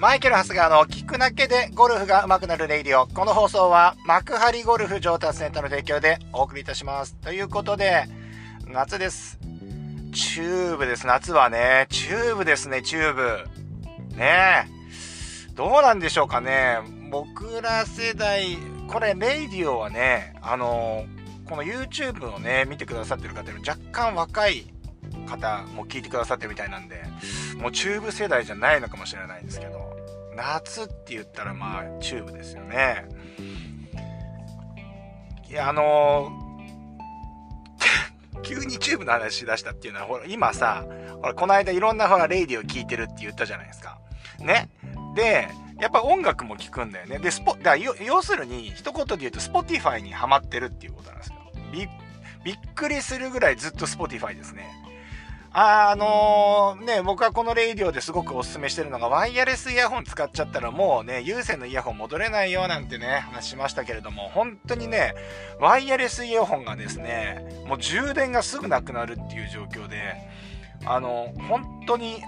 マイケル・ハスガーの聞くだけでゴルフが上手くなるレイディオ。この放送は幕張ゴルフ上達センターの提供でお送りいたします。ということで、夏です。チューブです。夏はね。チューブですね、 TUBE。ねえ。どうなんでしょうかね。僕ら世代、これ、レイディオはね、あのこの YouTube をね、見てくださってる方より若干若い方も聞いてくださってるみたいなんで、もうチューブ世代じゃないのかもしれないですけど、夏って言ったらまあチューブですよね。いや、あのー、急にチューブの話し出したっていうのは、ほら、今さ、ほら、この間いろんなほら、レイディオを聴いてるって言ったじゃないですか。ね。で、やっぱ音楽も聴くんだよね。で、スポ、だ要するに、一言で言うと、Spotify にハマってるっていうことなんですよ。び、びっくりするぐらいずっと Spotify ですね。あのー、ね、僕はこのレイディオですごくおすすめしてるのが、ワイヤレスイヤホン使っちゃったらもうね、有線のイヤホン戻れないよなんてね、話しましたけれども、本当にね、ワイヤレスイヤホンがですね、もう充電がすぐなくなるっていう状況で、あの、本当に、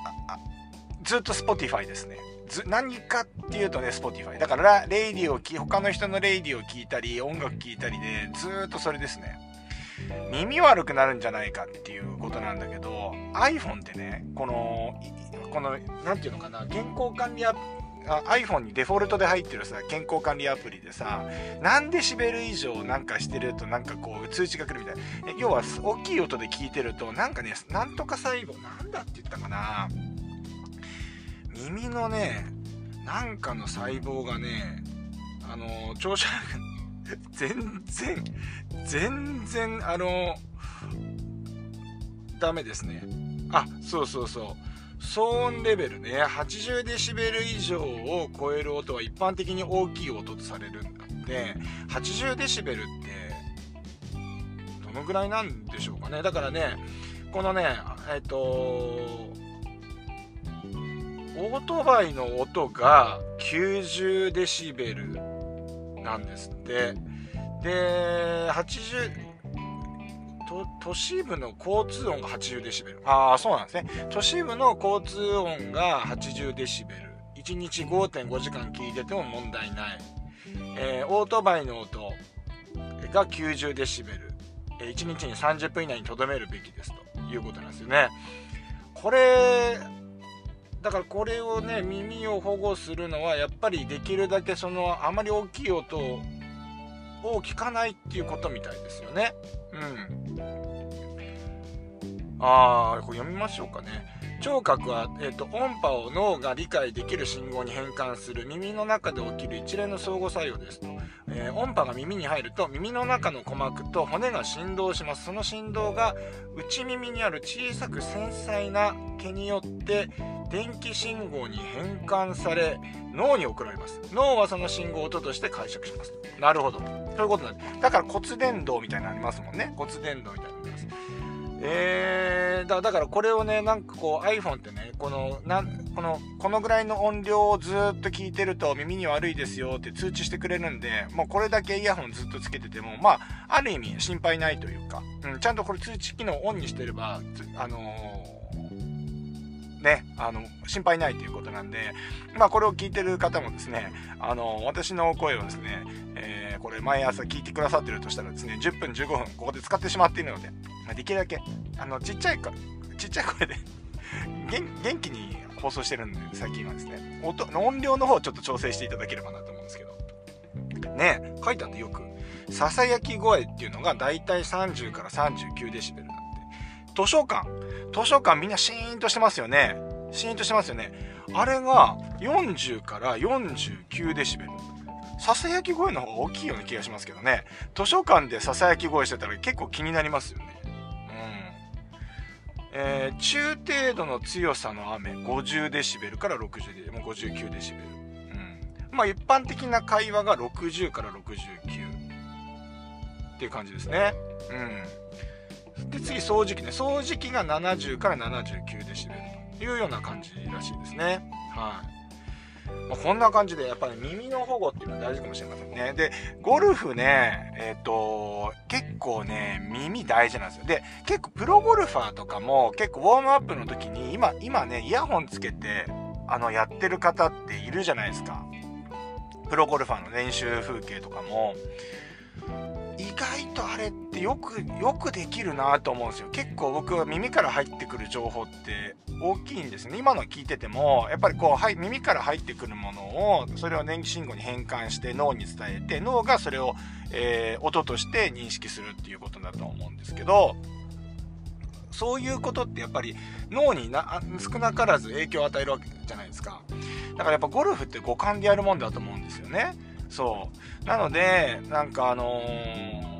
ずっと Spotify ですね。何かっていうとね、Spotify。だから、レイディオを他の人のレイディオを聞いたり、音楽聞いたりで、ずっとそれですね。耳悪くなるんじゃないかっていうことなんだけど iPhone ってねこのこの何て言うのかな健康管理ア iPhone にデフォルトで入ってるさ健康管理アプリでさ何デシベル以上なんかしてるとなんかこう通知が来るみたいな。要は大きい音で聞いてるとなんかねなんとか細胞なんだって言ったかな。耳のねなんかの細胞がねあの調子悪く 全然、全然、あの、ダメですね。あ、そうそうそう。騒音レベルね、80デシベル以上を超える音は一般的に大きい音とされるんだって、80デシベルって、どのぐらいなんでしょうかね。だからね、このね、えっ、と、オートバイの音が90デシベルなんですって。で80都市部の交通音が80デシベル。ああそうなんですね。都市部の交通音が80デシベル。1日5.5時間聞いてても問題ない、えー、オートバイの音が90デシベル。1日に30分以内にとどめるべきですということなんですよね。これだからこれをね耳を保護するのはやっぱりできるだけそのあまり大きい音を聞かないっていうことみたいですよね。うん。あー、これ読みましょうかね。聴覚は、えーと、音波を脳が理解できる信号に変換する耳の中で起きる一連の相互作用ですと、えー、音波が耳に入ると耳の中の鼓膜と骨が振動します。その振動が内耳にある小さく繊細な毛によって電気信号に変換され脳に送られます。脳はその信号を音として解釈します。なるほど。ということなんですだから骨伝導みたいになりますもんね。骨伝導みたいになります。えー、だだからこれをねなんかこう iPhone ってねこのなこのこのぐらいの音量をずっと聞いてると耳に悪いですよって通知してくれるんでもうこれだけイヤホンずっとつけててもまあある意味心配ないというか、うん、ちゃんとこれ通知機能をオンにしてればあのーね、あの、心配ないということなんで、まあ、これを聞いてる方もですね、あの、私の声をですね、えー、これ毎朝聞いてくださってるとしたらですね、10分15分ここで使ってしまっているので、ま、できるだけ、あの、ちっちゃいか、ちっちゃい声で元気に放送してるんで、最近はですね、音、音量の方をちょっと調整していただければなと思うんですけど、ね、書いてあってよく、ささやき声っていうのがだいたい30から39デシベルなんで、図書館、図書館みんなシーンとしてますよね。シーンとしてますよね。あれが40から49デシベル。ささやき声の方が大きいような気がしますけどね。図書館でささやき声してたら結構気になりますよね。うん。えー、中程度の強さの雨、50デシベルから60デシベル、もう59デシベル。うん。まあ一般的な会話が60から69っていう感じですね。うん。で次掃除機ね。掃除機が70から79デシベルというような感じらしいですね。はい、まあ、こんな感じでやっぱり耳の保護っていうのは大事かもしれませんね。でゴルフねえっ、ー、と結構ね耳大事なんですよ。で結構プロゴルファーとかも結構ウォームアップの時に今今ねイヤホンつけてあのやってる方っているじゃないですか。プロゴルファーの練習風景とかも。意外とあれってよくよくできるなと思うんですよ。結構僕は耳から入ってくる情報って大きいんですね。今の聞いててもやっぱりこう、はい、耳から入ってくるものをそれを電気信号に変換して脳に伝えて脳がそれを、えー、音として認識するっていうことだと思うんですけどそういうことってやっぱり脳にな少なからず影響を与えるわけじゃないですか。だからやっぱゴルフって五感でやるもんだと思うんですよね。そうなのでなんかあのー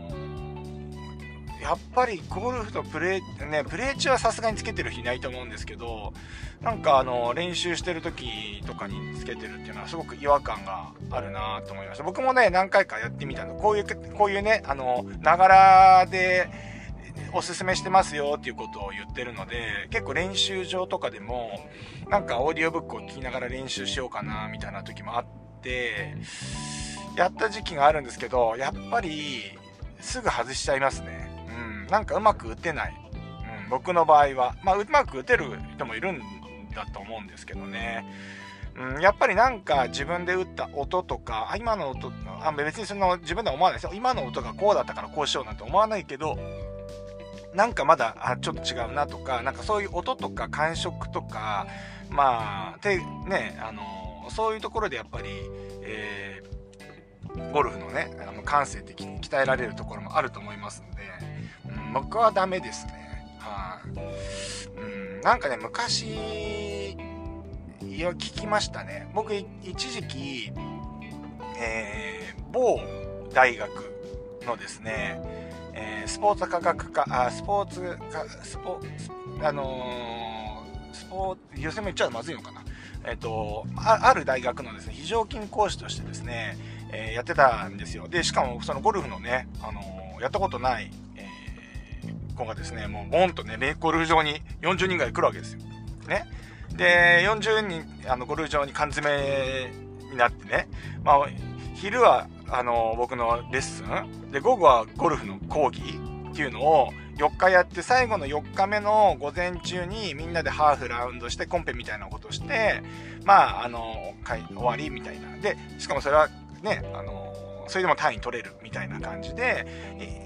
やっぱりゴルフとプレー、ね、プレー中はさすがにつけてる人いないと思うんですけど、なんかあの、練習してる時とかにつけてるっていうのはすごく違和感があるなと思いました。僕もね、何回かやってみたの。こういう、こういうね、あの、ながらで、おすすめしてますよっていうことを言ってるので、結構練習場とかでも、なんかオーディオブックを聞きながら練習しようかな、みたいな時もあって、やった時期があるんですけど、やっぱり、すぐ外しちゃいますね。うん、なんかうまく打てない。うん、僕の場合は。まあ、うまく打てる人もいるんだと思うんですけどね。うん、やっぱりなんか自分で打った音とか、あ今の音、あ別にその自分では思わないですよ。今の音がこうだったからこうしようなんて思わないけど、なんかまだあちょっと違うなとか、なんかそういう音とか感触とか、まあ、てね、あのそういうところでやっぱり、え、ゴルフのね、あの感性的に鍛えられるところもあると思いますんで、うん、僕はダメですね。はい、うん、なんかね、昔、いや、聞きましたね。僕、一時期、えー、某大学のですね、えー、スポーツ科学科、あ、スポーツ科、スポ、あのー、スポーツ、予選も言っちゃうとまずいのかな。えっ、とあ、ある大学のですね、非常勤講師としてですね、えー、やってたんですよ。で、しかもそのゴルフのね、あのやったことない、え子がですね、もうボンとね、ゴルフ場に40人ぐらい来るわけですよ。ね。で、40人、あの、ゴルフ場に缶詰になってね、まあ、昼は、あの、僕のレッスン、で、午後はゴルフの講義っていうのを4日やって、最後の4日目の午前中にみんなでハーフラウンドしてコンペみたいなことして、まあ、あの、終わりみたいな。で、しかもそれはね、あの、それでも単位取れるみたいな感じで、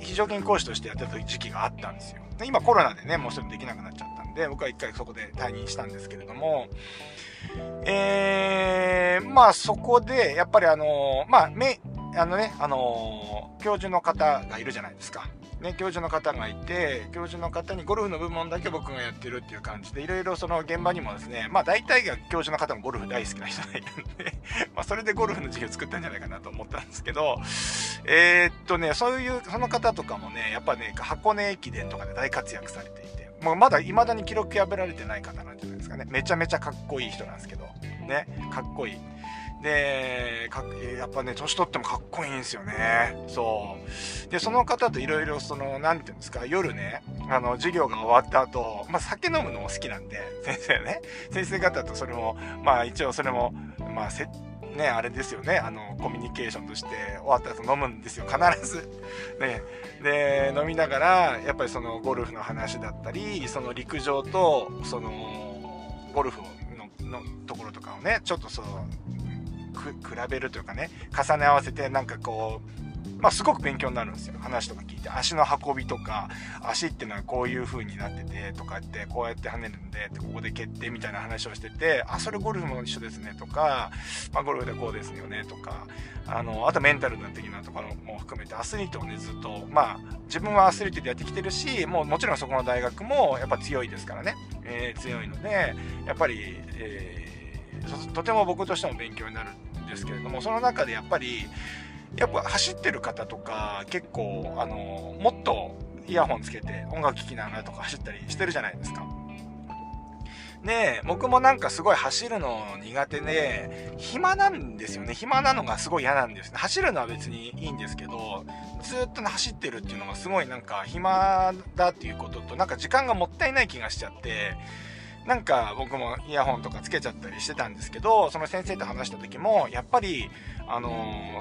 非常勤講師としてやってた時期があったんですよ。で今コロナでね、もうそれできなくなっちゃったんで、僕は一回そこで退任したんですけれども、えー、まあそこで、やっぱりあのまあ、め、あのね、あの教授の方がいるじゃないですか。ね、教授の方がいて、教授の方にゴルフの部門だけ僕がやってるっていう感じで、いろいろその現場にもですね、まあ大体が教授の方もゴルフ大好きな人がいるんで まそれでゴルフの授業作ったんじゃないかなと思ったんですけど、えー、っとね、そういう、その方とかもね、やっぱね、箱根駅伝とかで大活躍されていて、もうまだ未だに記録破られてない方なんじゃないですかね。めちゃめちゃかっこいい人なんですけど、ね、かっこいい。で、かやっぱね、年取ってもかっこいいんですよね。そう。で、その方といろいろ、その、なんていうんですか、夜ね、あの、授業が終わった後、まあ、酒飲むのも好きなんで、先生ね、先生方とそれも、まあ、一応それも、まあ、せね、あれですよね、あの、コミュニケーションとして終わった後飲むんですよ、必ず。ね。で、飲みながら、やっぱりそのゴルフの話だったり、その陸上と、その、ゴルフののところとかをね、ちょっとその、比べるというかね重ね合わせてなんかこうまあ、すごく勉強になるんですよ。話とか聞いて。足の運びとか足っていうのはこういう風になっててとかってこうやって跳ねるんでここで蹴ってみたいな話をしててあそれゴルフも一緒ですねとか、まあ、ゴルフでこうですよねとかあのあとメンタル的なところも含めてアスリートをねずっとまあ自分はアスリートでやってきてるしもうもちろんそこの大学もやっぱ強いですからね、えー、強いのでやっぱり、えー、とても僕としても勉強になるですけれどもその中でやっぱりやっぱ走ってる方とか結構あのもっとイヤホンつけて音楽聴きながらとか走ったりしてるじゃないですか。で、僕もなんかすごい走るの苦手で、暇なんですよね。暇なのがすごい嫌なんですね。走るのは別にいいんですけど、ずっと走ってるっていうのがすごいなんか暇だっていうことと、なんか時間がもったいない気がしちゃって、なんか僕もイヤホンとかつけちゃったりしてたんですけど、その先生と話した時も、やっぱり、あの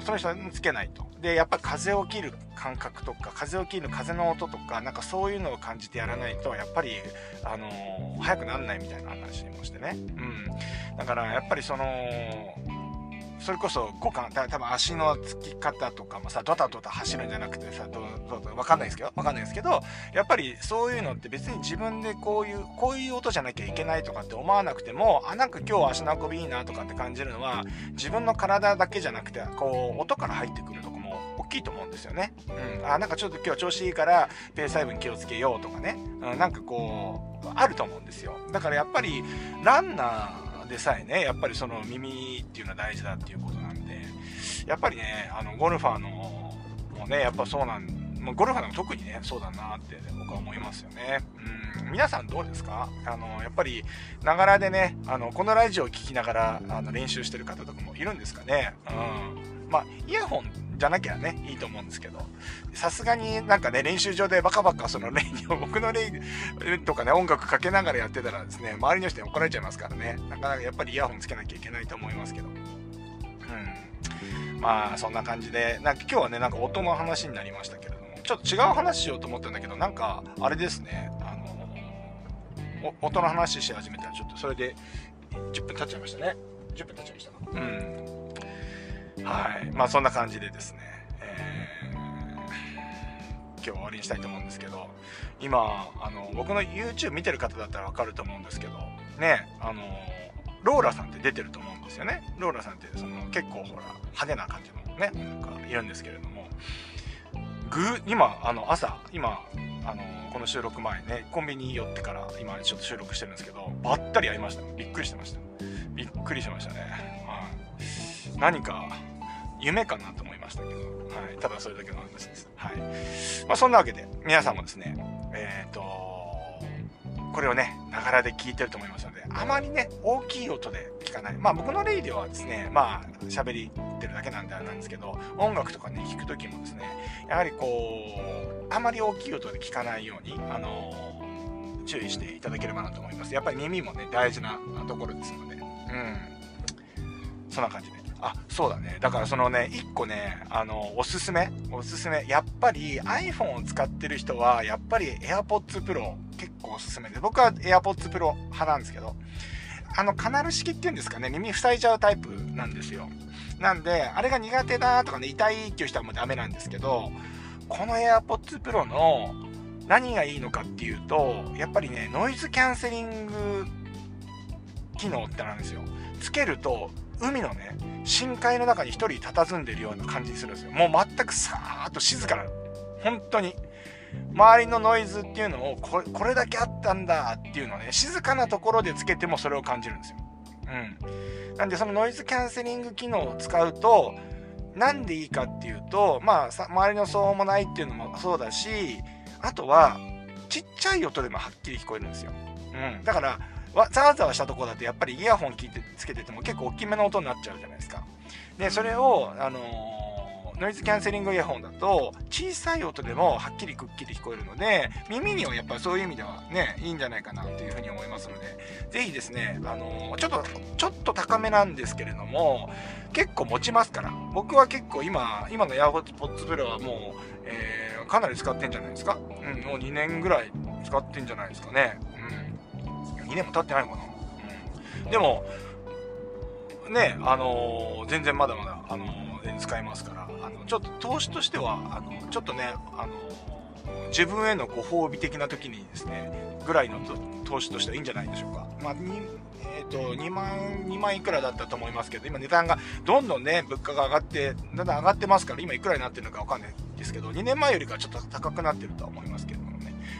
ー、その人につけないと。で、やっぱ風を切る感覚とか、風を切る風の音とか、なんかそういうのを感じてやらないと、やっぱり、あのー、早くなんないみたいな話もしてね。うん。だからやっぱりその、それこそ五感、多分足のつき方とかもさ、ドタドタ走るんじゃなくてさ、どうどうどわかんないですけど、わかんないですけど、やっぱりそういうのって別に自分でこういう、こういう音じゃなきゃいけないとかって思わなくても、あ、なんか今日足の運びいいなとかって感じるのは、自分の体だけじゃなくて、こう、音から入ってくるとこも大きいと思うんですよね。うん。あ、なんかちょっと今日調子いいから、ペース配分気をつけようとかね。うん、なんかこう、あると思うんですよ。だからやっぱり、ランナー、でさえね、やっぱりその耳っていうのは大事だっていうことなんで、やっぱりね、あの、ゴルファーのもね、やっぱそうなん、ゴルファーでも特にね、そうだなって僕は思いますよね。うん、皆さんどうですか？あの、やっぱり、ながらでね、あの、このラジオを聴きながら、あの、練習してる方とかもいるんですかね？うん。まあ、イヤホンじゃなきゃね、いいと思うんですけど、さすがになんかね、練習場でバカバカそのレイを、僕のレイとかね、音楽かけながらやってたらですね、周りの人に怒られちゃいますからね、なかなかやっぱりイヤホンつけなきゃいけないと思いますけど。うん。まあ、そんな感じで、なんか今日はね、なんか音の話になりましたけれども、ちょっと違う話しようと思ったんだけど、なんか、あれですね、あの、音の話し始めたら、ちょっとそれで10分経っちゃいましたね。10分経っちゃいました。うん。はい。まあそんな感じでですね、えー、今日は終わりにしたいと思うんですけど、今、あの、僕の YouTube 見てる方だったらわかると思うんですけど、ね、あの、ローラさんって出てると思うんですよね。ローラさんってその結構ほら派手な感じのね、なんかいるんですけれども、ぐ今、あの朝、今、あのこの収録前ね、コンビニ寄ってから今ちょっと収録してるんですけど、ばったり会いました。びっくりしてました。びっくりしましたね。何か夢かなと思いましたけど、はい、ただそれだけの話です。はい。まあ、そんなわけで、皆さんもですね、えっ、ー、と、これをね、ながらで聞いてると思いますので、あまりね、大きい音で聞かない。まあ僕のレイディオはですね、まあ喋りってるだけなんであれなんですけど、音楽とかね、聞くときもですね、やはりこう、あまり大きい音で聞かないように、あのー、注意していただければなと思います。やっぱり耳もね、大事なところですので、うん。そんな感じで。あ、そうだね。だからそのね、1個ね、あの、おすすめおすすめ。やっぱり iPhone を使ってる人は、やっぱり AirPods Pro 結構おすすめで、僕は AirPods Pro 派なんですけど、あの、カナル式っていうんですかね、耳塞いじゃうタイプなんですよ。なんで、あれが苦手だとかね、痛いっていう人はもうダメなんですけど、この AirPods Pro の何がいいのかっていうと、やっぱりね、ノイズキャンセリング機能ってなんですよ。つけると、海のね、深海の中に一人佇んでるような感じにするんですよ。もう全くさーっと静かな、本当に。周りのノイズっていうのをこれ、これだけあったんだっていうのをね、静かなところでつけてもそれを感じるんですよ。うん。なんでそのノイズキャンセリング機能を使うと、なんでいいかっていうと、まあ、周りの騒音もないっていうのもそうだし、あとは、ちっちゃい音でもはっきり聞こえるんですよ。うん。だから、わざわざわしたとこだとやっぱりイヤホン聞いてつけてても結構大きめの音になっちゃうじゃないですか。で、それを、あのー、ノイズキャンセリングイヤホンだと小さい音でもはっきりくっきり聞こえるので耳にはやっぱりそういう意味ではねいいんじゃないかなというふうに思いますのでぜひですね、あのー、ちょっとちょっと高めなんですけれども結構持ちますから。僕は結構今今の AirPods Pro はもう、えー、かなり使ってんじゃないですか、うん、もう2年ぐらい使ってんじゃないですかね、うん2年も経ってないのかな。うん。でも、ね、あのー、全然まだまだ、あのー、使えますから、あの、ちょっと投資としては、あの、ちょっとね、あのー、自分へのご褒美的な時にですね、ぐらいの投資としてはいいんじゃないでしょうか。まあ、えっ、ー、と、2万、2万いくらだったと思いますけど、今値段がどんどんね、物価が上がって、だんだん上がってますから、今いくらになってるのかわかんないですけど、2年前よりかちょっと高くなってるとは思いますけどもね。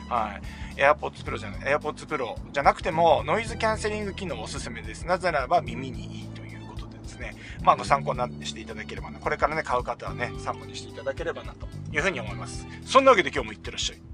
はい。AirPods Pro じゃない、AirPods Pro じゃなくても、ノイズキャンセリング機能おすすめです。なぜならば耳にいいということでですね、まあ、ご参考になってしていただければな、これからね、買う方はね、参考にしていただければな、というふうに思います。そんなわけで今日もいってらっしゃい。